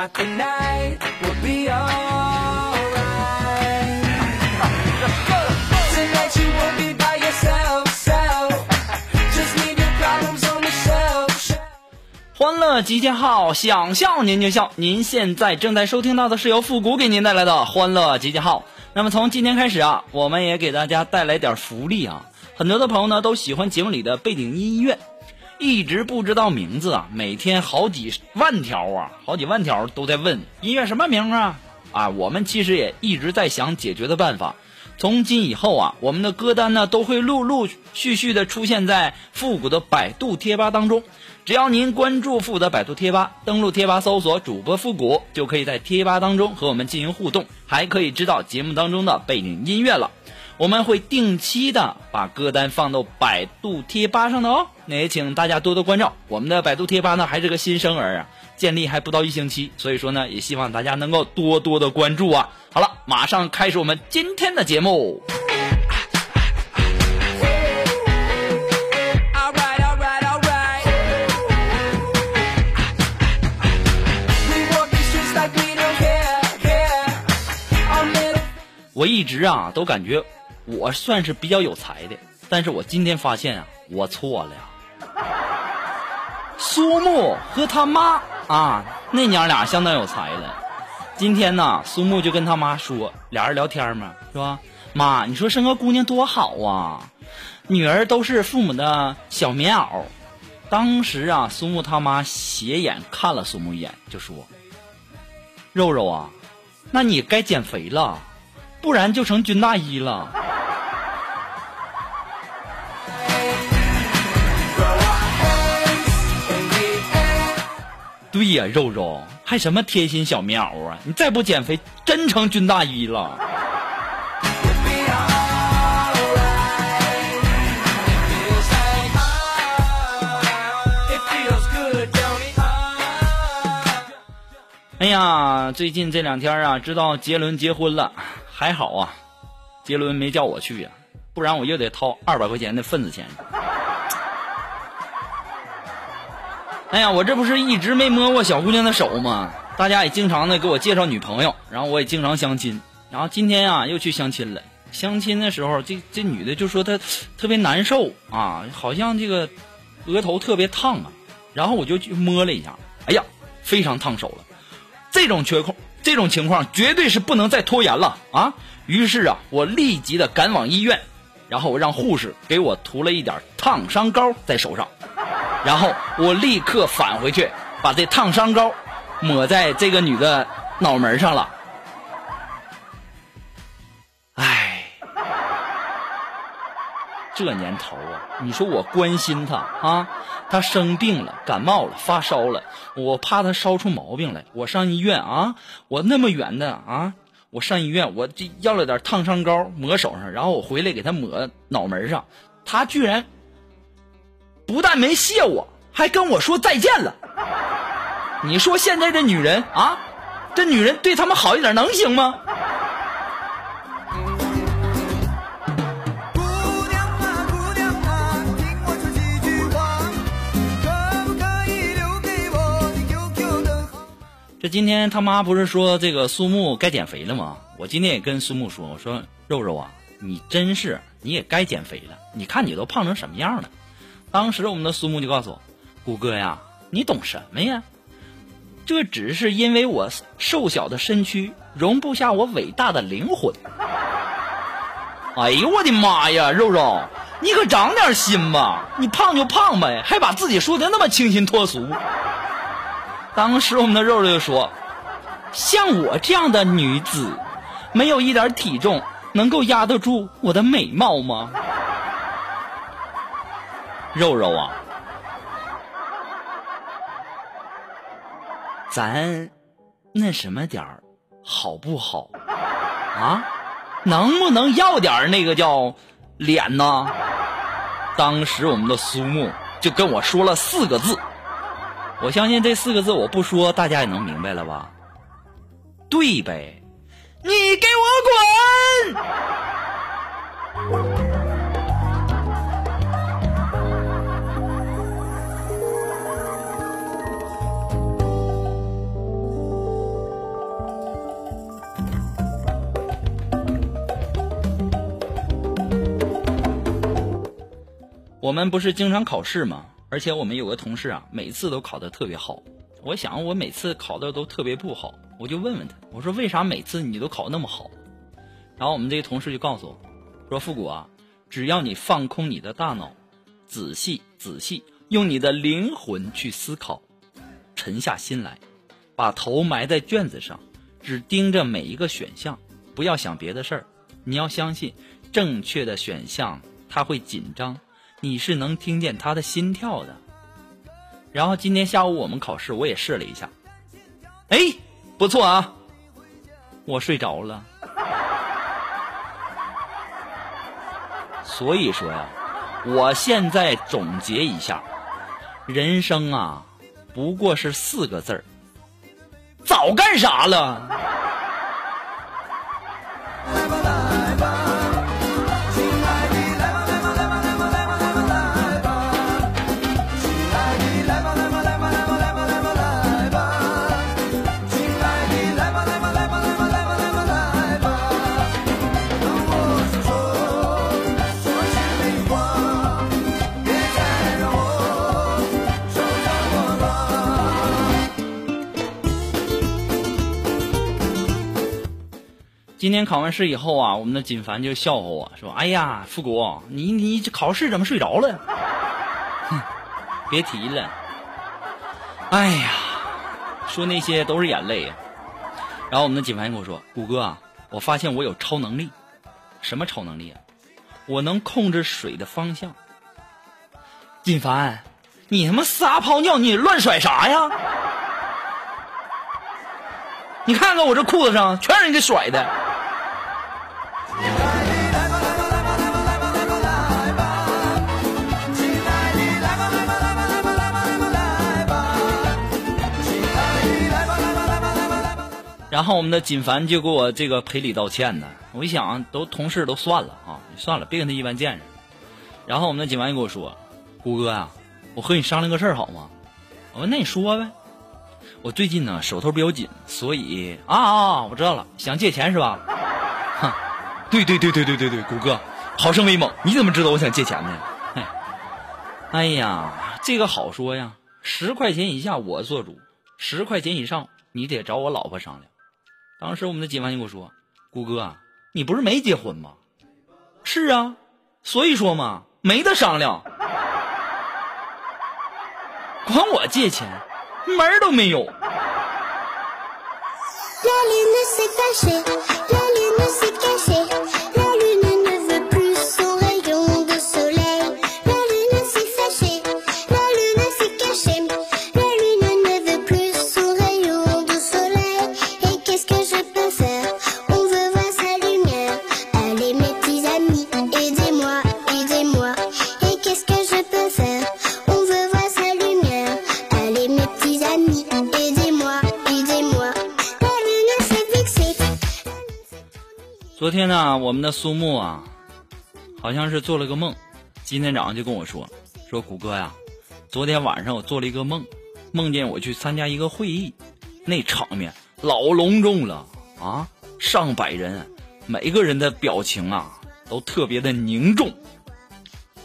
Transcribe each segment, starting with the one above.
Got the night, we'll be alright. Tonight you won't be by yourself, self. Just leave your problems on the shelf. 欢乐集结号，想笑您就笑。您现在正在收听到的是由复古给您带来的欢乐集结号。那么从今天开始啊，我们也给大家带来点福利啊！很多的朋友呢都喜欢节目里的背景音乐，一直不知道名字啊，每天好几万条啊，好几万条都在问音乐什么名啊啊！我们其实也一直在想解决的办法。从今以后啊，我们的歌单呢都会陆陆续续的出现在复古的百度贴吧当中。只要您关注复古的百度贴吧，登录贴吧搜索主播复古，就可以在贴吧当中和我们进行互动，还可以知道节目当中的背景音乐了。我们会定期的把歌单放到百度贴吧上的哦。那也请大家多多关照。我们的百度贴吧呢还是个新生儿啊，建立还不到一星期，所以说呢也希望大家能够多多的关注啊。好了，马上开始我们今天的节目。我一直啊都感觉我算是比较有才的，但是我今天发现啊我错了呀。苏木和他妈啊那娘俩相当有才了。今天呢苏木就跟他妈说，俩人聊天嘛，是吧？妈，你说生个姑娘多好啊，女儿都是父母的小棉袄。当时啊苏木他妈斜眼看了苏木一眼，就说：“肉肉啊，那你该减肥了。”不然就成军大衣了。对呀，肉肉还什么贴心小棉袄啊？你再不减肥，真成军大衣了。哎呀，最近这两天啊，知道杰伦结婚了。还好啊，杰伦没叫我去呀，不然我又得掏二百块钱的份子钱。哎呀，我这不是一直没摸过小姑娘的手吗？大家也经常的给我介绍女朋友，然后我也经常相亲，然后今天啊又去相亲了。相亲的时候，这这女的就说她特别难受啊，好像这个额头特别烫啊，然后我就去摸了一下，哎呀，非常烫手了。这种缺口。这种情况绝对是不能再拖延了啊！于是啊，我立即的赶往医院，然后让护士给我涂了一点烫伤膏在手上，然后我立刻返回去，把这烫伤膏抹在这个女的脑门上了。这年头啊，你说我关心她啊，她生病了，感冒了，发烧了，我怕她烧出毛病来，我上医院啊，我那么远的啊，我上医院，我这要了点烫伤膏抹手上，然后我回来给她抹脑门上，她居然不但没谢我，还跟我说再见了。你说现在这女人啊，这女人对他们好一点能行吗？这今天他妈不是说这个苏木该减肥了吗？我今天也跟苏木说，我说肉肉啊，你真是你也该减肥了，你看你都胖成什么样了。当时我们的苏木就告诉我，谷哥呀，你懂什么呀？这只是因为我瘦小的身躯容不下我伟大的灵魂。哎呦我的妈呀，肉肉，你可长点心吧！你胖就胖呗，还把自己说的那么清新脱俗。当时我们的肉肉就说：“像我这样的女子，没有一点体重能够压得住我的美貌吗？”肉肉啊，咱那什么点儿好不好啊？能不能要点那个叫脸呢？当时我们的苏木就跟我说了四个字。我相信这四个字我不说，大家也能明白了吧？对呗，你给我滚！我们不是经常考试吗？而且我们有个同事啊，每次都考得特别好。我想我每次考的都特别不好，我就问问他，我说为啥每次你都考那么好？然后我们这个同事就告诉我，说复古啊，只要你放空你的大脑，仔细仔细用你的灵魂去思考，沉下心来，把头埋在卷子上，只盯着每一个选项，不要想别的事儿。你要相信，正确的选项他会紧张，你是能听见他的心跳的。然后今天下午我们考试，我也试了一下，哎，不错啊，我睡着了。所以说呀，我现在总结一下，人生啊，不过是四个字儿，早干啥了？今天考完试以后啊，我们的锦凡就笑话我说：“哎呀，复古，你你考试怎么睡着了？”哼，别提了。哎呀，说那些都是眼泪呀。然后我们的锦凡跟我说：“谷哥啊，我发现我有超能力。什么超能力啊？我能控制水的方向。”锦凡，你他妈撒泡尿，你乱甩啥呀？你看看我这裤子上全是你给甩的。然后我们的锦凡就给我这个赔礼道歉呢。我一想，都同事都算了啊，算了，别跟他一般见识。然后我们的锦凡就跟我说：“谷哥呀、我和你商量个事儿好吗？”我说：“那你说呗。”我最近呢手头比较紧，所以啊啊，我知道了，想借钱是吧？哼，对对对对对对对，谷哥，好生威猛，你怎么知道我想借钱呢？哎呀，这个好说呀，十块钱以下我做主，十块钱以上你得找我老婆商量。当时我们的警官就跟我说：“谷哥，你不是没结婚吗？”是啊，所以说嘛，没得商量。管我借钱，门儿都没有。昨天呢，我们的苏木啊，好像是做了个梦，今天早上就跟我说，说谷歌呀，昨天晚上我做了一个梦，梦见我去参加一个会议，那场面老隆重了啊，上百人，每个人的表情啊都特别的凝重。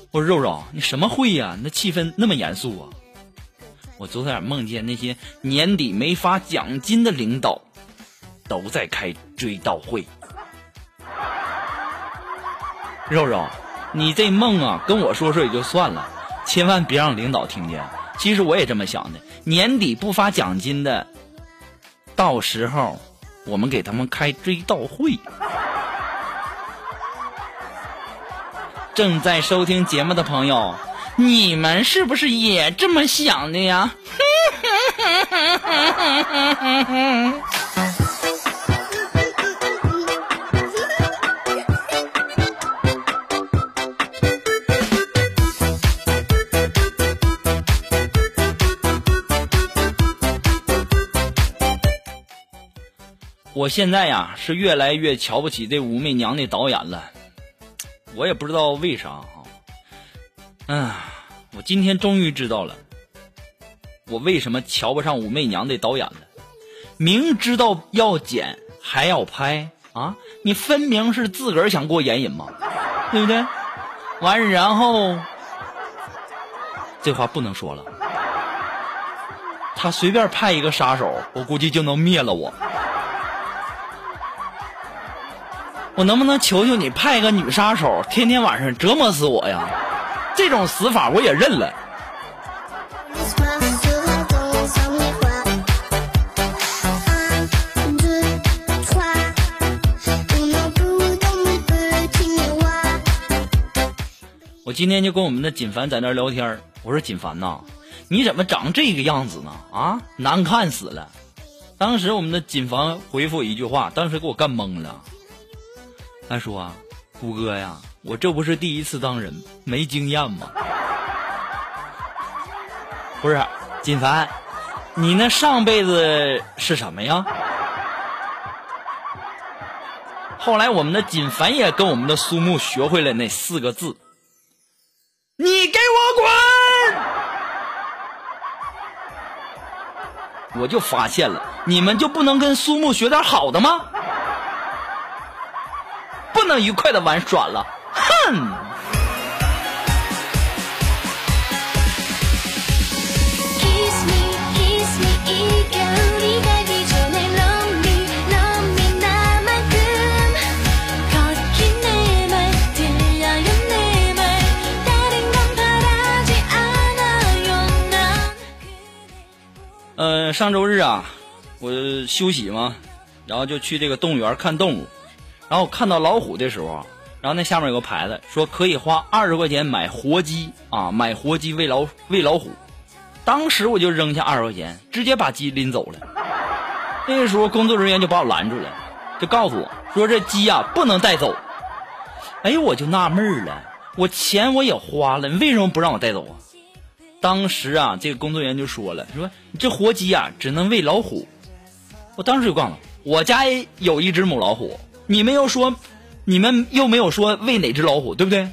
我说肉肉，你什么会呀、那气氛那么严肃啊？我昨天梦见那些年底没发奖金的领导，都在开追悼会。肉肉，你这梦啊，跟我说说也就算了，千万别让领导听见。其实我也这么想的，年底不发奖金的，到时候我们给他们开追悼会。正在收听节目的朋友，你们是不是也这么想的呀？我现在呀是越来越瞧不起这武媚娘的导演了，我也不知道为啥哈。嗯，我今天终于知道了，我为什么瞧不上武媚娘的导演了。明知道要剪还要拍啊，你分明是自个儿想过眼瘾嘛，对不对？完然后，这话不能说了。他随便派一个杀手，我估计就能灭了我。我能不能求求你派个女杀手，天天晚上折磨死我呀？这种死法我也认了。我今天就跟我们的锦凡在那聊天我说锦凡呐，你怎么长这个样子呢？啊，难看死了！当时我们的锦凡回复我一句话，当时给我干懵了。他说啊，谷哥呀，我这不是第一次当人，没经验吗？不是，锦凡，你那上辈子是什么呀？后来我们的锦凡也跟我们的苏木学会了那四个字：“你给我滚！”我就发现了，你们就不能跟苏木学点好的吗？不能愉快的玩耍了，哼！呃，上周日啊，我休息嘛，然后就去这个动物园看动物。然后看到老虎的时候啊，然后那下面有个牌子说可以花二十块钱买活鸡啊，买活鸡喂老喂老虎。当时我就扔下二十块钱，直接把鸡拎走了。那个时候工作人员就把我拦住了，就告诉我说这鸡呀、不能带走。哎呦，我就纳闷儿了，我钱我也花了，你为什么不让我带走啊？当时啊，这个工作人员就说了，说你这活鸡啊只能喂老虎。我当时就告诉他，我家也有一只母老虎，你们又说，你们又没有说喂哪只老虎，对不对？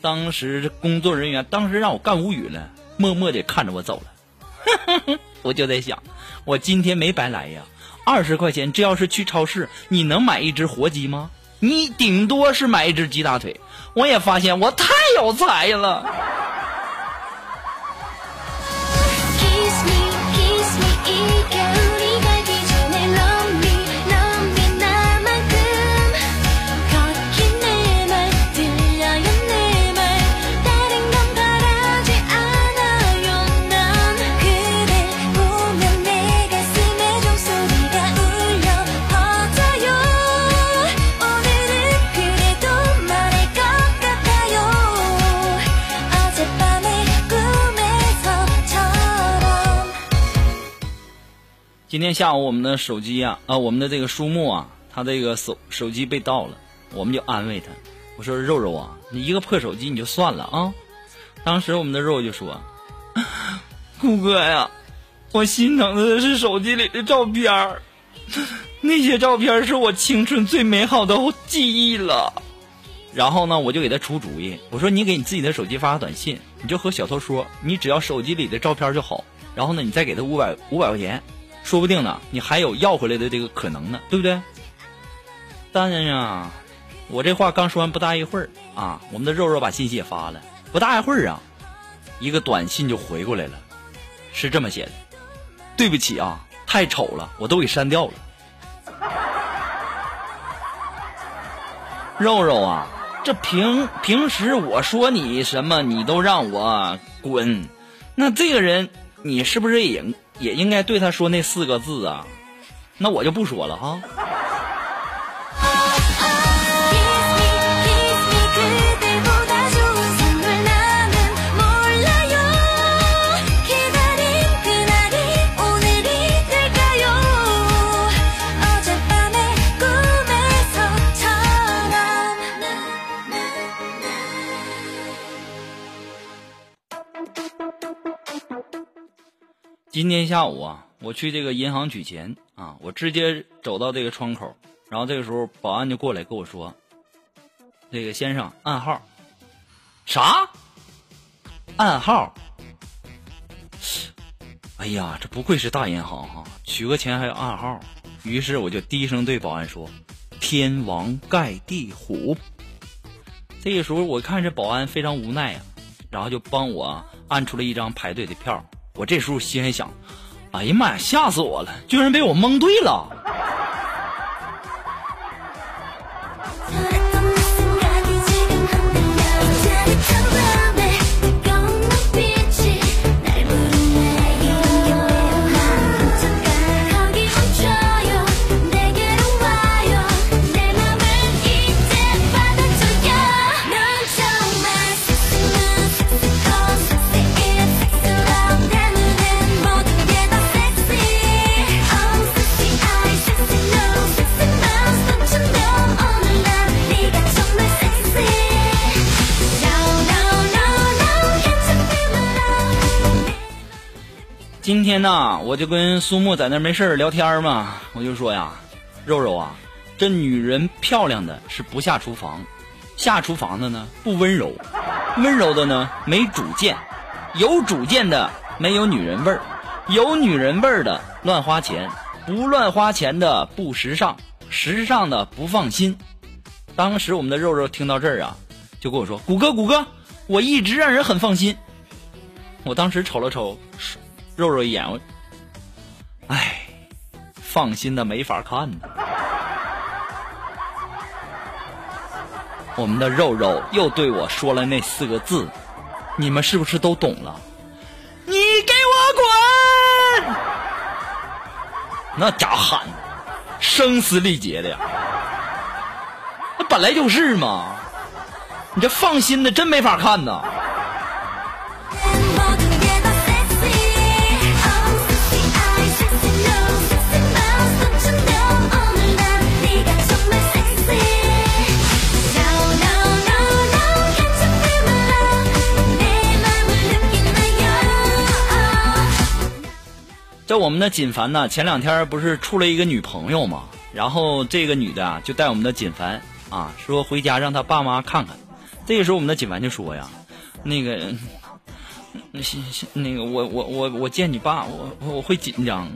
当时工作人员当时让我干无语了，默默的看着我走了。我就在想，我今天没白来呀，二十块钱，这要是去超市，你能买一只活鸡吗？你顶多是买一只鸡大腿。我也发现我太有才了。今天下午我们的手机啊，啊，我们的这个书木啊，他这个手手机被盗了，我们就安慰他，我说肉肉啊，你一个破手机你就算了啊。当时我们的肉就说：“ 顾哥呀，我心疼的是手机里的照片儿，那些照片是我青春最美好的记忆了。”然后呢，我就给他出主意，我说：“你给你自己的手机发个短信，你就和小偷说，你只要手机里的照片就好。然后呢，你再给他五百五百块钱，说不定呢，你还有要回来的这个可能呢，对不对？”当然呀，我这话刚说完不大一会儿啊，我们的肉肉把信息也发了。不大一会儿啊，一个短信就回过来了，是这么写的：“对不起啊，太丑了，我都给删掉了。”肉肉啊，这平平时我说你什么，你都让我滚，那这个人你是不是也也应该对他说那四个字啊？那我就不说了哈。今天下午啊，我去这个银行取钱啊，我直接走到这个窗口，然后这个时候保安就过来跟我说：“这个先生暗号。”啥？暗号？哎呀，这不愧是大银行哈，取个钱还有暗号。于是我就低声对保安说：“天王盖地虎。”这个时候我看这保安非常无奈啊，然后就帮我按出了一张排队的票。我这时候心里想：“哎呀妈呀，吓死我了！居然被我蒙对了。”天呢，我就跟苏木在那没事儿聊天嘛，我就说呀，肉肉啊，这女人漂亮的是不下厨房，下厨房的呢不温柔，温柔的呢没主见，有主见的没有女人味儿，有女人味儿的乱花钱，不乱花钱的不时尚，时尚的不放心。当时我们的肉肉听到这儿啊，就跟我说：“谷歌，谷歌，我一直让人很放心。”我当时瞅了瞅肉肉一眼，我，唉，放心的没法看呢。我们的肉肉又对我说了那四个字，你们是不是都懂了？你给我滚！那家喊声嘶力竭的呀，那本来就是嘛。你这放心的真没法看呐。我们的锦凡呢，前两天不是处了一个女朋友嘛，然后这个女的啊，就带我们的锦凡啊，说回家让他爸妈看看。这个时候我们的锦凡就说呀，那个，那行行，那个我我我我见你爸，我我我会紧张，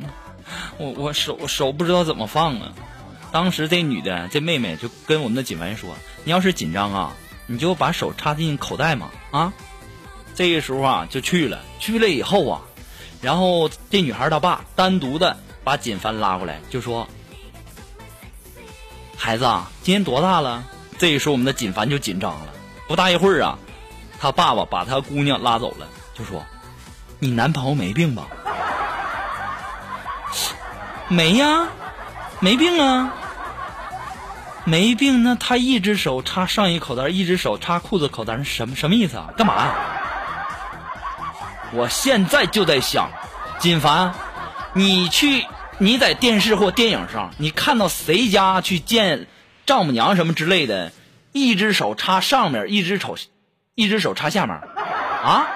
我我手手不知道怎么放啊。当时这女的这妹妹就跟我们的锦凡说，你要是紧张啊，你就把手插进口袋嘛啊。这个时候啊就去了，去了以后啊。然后这女孩她爸单独的把锦凡拉过来，就说：“孩子啊，今年多大了？”这个时候我们的锦凡就紧张了。不大一会儿啊，他爸爸把他姑娘拉走了，就说：“你男朋友没病吧？”没呀，没病啊，没病。那他一只手插上衣口袋，一只手插裤子口袋，什么什么意思啊？干嘛呀？我现在就在想，锦凡，你去你在电视或电影上，你看到谁家去见丈母娘什么之类的，一只手插上面，一只手，一只手插下面，啊？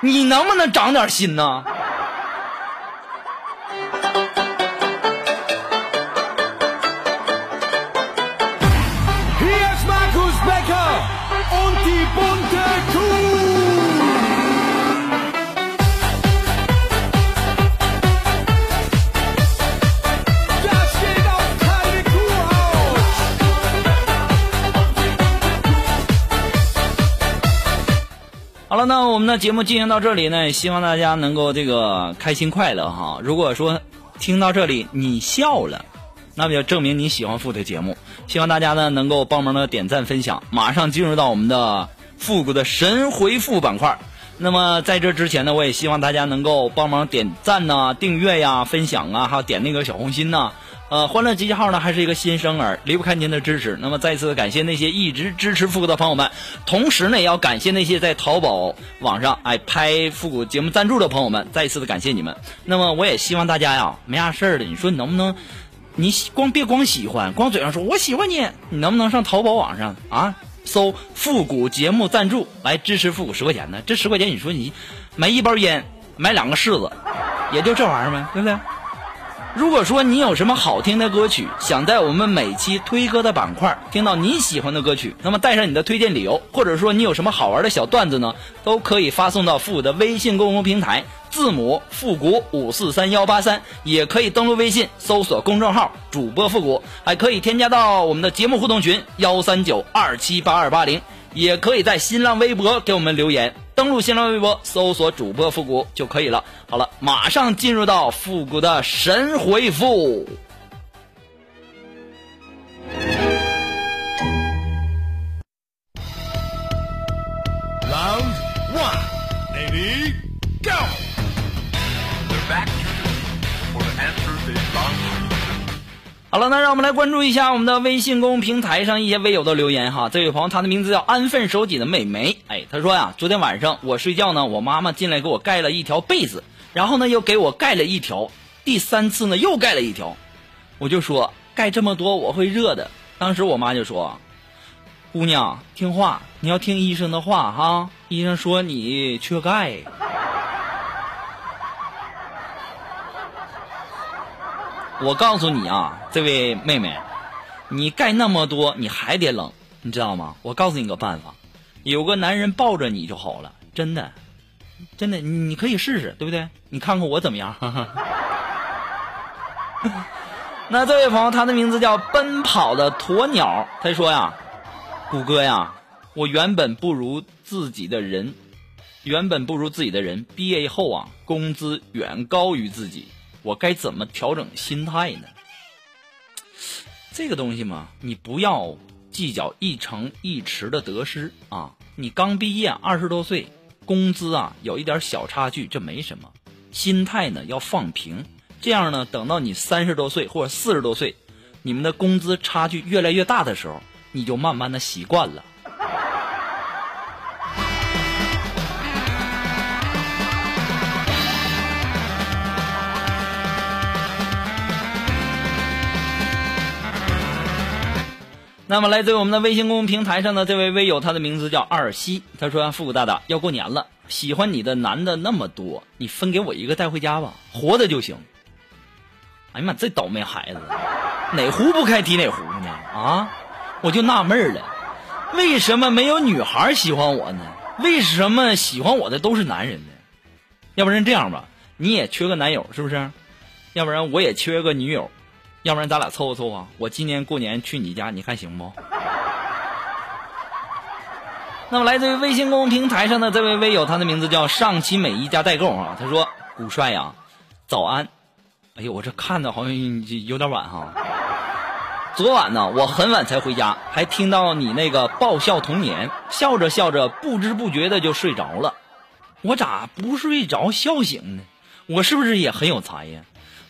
你能不能长点心呢？那我们的节目进行到这里呢，也希望大家能够这个开心快乐哈。如果说听到这里你笑了，那么就证明你喜欢复的节目。希望大家呢能够帮忙的点赞分享。马上进入到我们的复古的神回复板块。那么在这之前呢，我也希望大家能够帮忙点赞呐、订阅呀、分享啊，还有点那个小红心呐、呃，欢乐集结号呢还是一个新生儿，离不开您的支持。那么再次感谢那些一直支持复古的朋友们，同时呢也要感谢那些在淘宝网上哎拍复古节目赞助的朋友们，再一次的感谢你们。那么我也希望大家呀，没啥事儿的，你说你能不能，你光别光喜欢，光嘴上说我喜欢你，你能不能上淘宝网上啊搜复古节目赞助来支持复古十块钱呢？这十块钱你说你买一包烟，买两个柿子，也就这玩意儿呗，对不对？如果说你有什么好听的歌曲，想在我们每期推歌的板块听到你喜欢的歌曲，那么带上你的推荐理由，或者说你有什么好玩的小段子呢，都可以发送到复古的微信公众平台，字母复古五四三幺八三，也可以登录微信搜索公众号主播复古，还可以添加到我们的节目互动群幺三九二七八二八零，也可以在新浪微博给我们留言。登录新浪微博搜索主播复古就可以了。好了，马上进入到复古的神回复。好了，那让我们来关注一下我们的微信公众平台上一些微友的留言哈。这位朋友，他的名字叫安分守己的美眉，哎，他说呀，昨天晚上我睡觉呢，我妈妈进来给我盖了一条被子，然后呢又给我盖了一条，第三次呢又盖了一条，我就说盖这么多我会热的。当时我妈就说，姑娘听话，你要听医生的话哈，医生说你缺钙。我告诉你啊，这位妹妹，你盖那么多，你还得冷，你知道吗？我告诉你个办法，有个男人抱着你就好了，真的，真的，你可以试试，对不对？你看看我怎么样？那这位朋友，他的名字叫奔跑的鸵鸟，他说呀，谷歌呀，我原本不如自己的人，原本不如自己的人，毕业以后啊，工资远高于自己。我该怎么调整心态呢？这个东西嘛，你不要计较一城一池的得失啊！你刚毕业，二十多岁，工资啊有一点小差距，这没什么。心态呢要放平，这样呢，等到你三十多岁或者四十多岁，你们的工资差距越来越大的时候，你就慢慢的习惯了。那么来自我们的微信公众平台上的这位微友，他的名字叫二西。他说：“复古大大要过年了，喜欢你的男的那么多，你分给我一个带回家吧，活的就行。”哎呀妈，这倒霉孩子，哪壶不开提哪壶呢？啊，我就纳闷了，为什么没有女孩喜欢我呢？为什么喜欢我的都是男人呢？要不然这样吧，你也缺个男友是不是？要不然我也缺个女友。要不然咱俩凑合凑合，我今年过年去你家，你看行不？那么来自于微信公众平台上的这位微友，他的名字叫上期美一家代购啊。他说：“古帅呀，早安。哎呦，我这看的好像有点晚哈。昨晚呢，我很晚才回家，还听到你那个爆笑童年，笑着笑着，不知不觉的就睡着了。我咋不睡着笑醒呢？我是不是也很有才呀？”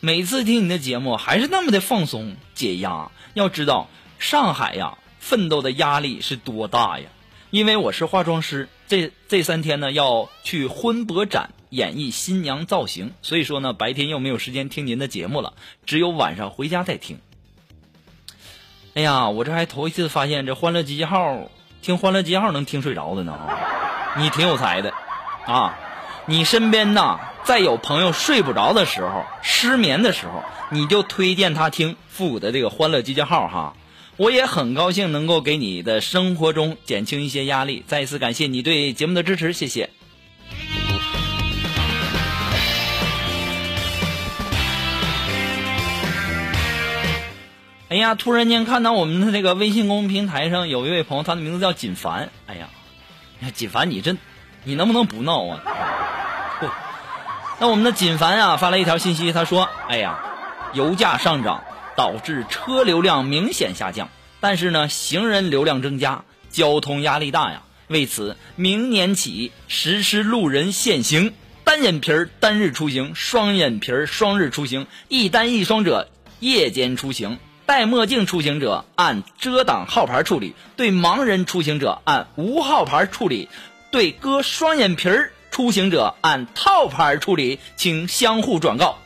每次听你的节目还是那么的放松解压。要知道上海呀，奋斗的压力是多大呀！因为我是化妆师，这这三天呢要去婚博展演绎新娘造型，所以说呢白天又没有时间听您的节目了，只有晚上回家再听。哎呀，我这还头一次发现这欢乐集结号听欢乐集结号能听睡着的呢！你挺有才的啊！你身边呐在有朋友睡不着的时候、失眠的时候，你就推荐他听复古的这个欢乐集结号哈。我也很高兴能够给你的生活中减轻一些压力。再一次感谢你对节目的支持，谢谢。哎呀，突然间看到我们的这个微信公众平台上有一位朋友，他的名字叫锦凡。哎呀，哎呀锦凡，你这，你能不能不闹啊？那我们的锦凡啊发来一条信息，他说：“哎呀，油价上涨导致车流量明显下降，但是呢，行人流量增加，交通压力大呀。为此，明年起实施路人限行，单眼皮儿单日出行，双眼皮儿双日出行，一单一双者夜间出行。”戴墨镜出行者按遮挡号牌处理，对盲人出行者按无号牌处理，对割双眼皮儿出行者按套牌处理，请相互转告。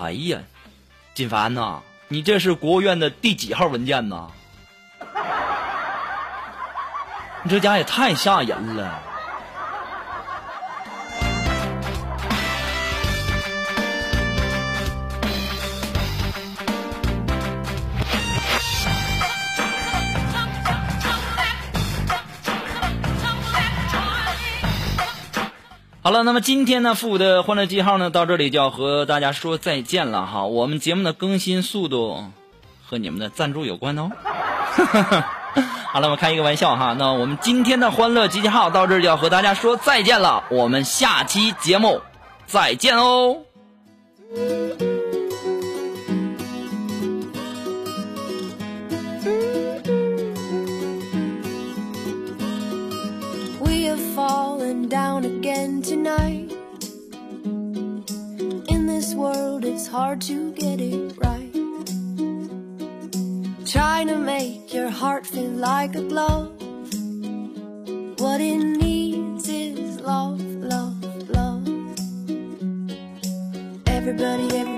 哎呀，金凡呐，你这是国务院的第几号文件呐？你这家也太吓人了。好了，那么今天呢，复古的欢乐记号呢，到这里就要和大家说再见了哈。我们节目的更新速度和你们的赞助有关哦。好了，我们开一个玩笑哈。那我们今天的欢乐集结号到这就要和大家说再见了，我们下期节目再见哦。Fallen down again tonight. In this world, it's hard to get it right. Trying to make your heart feel like a glove. What it needs is love, love, love. Everybody, everybody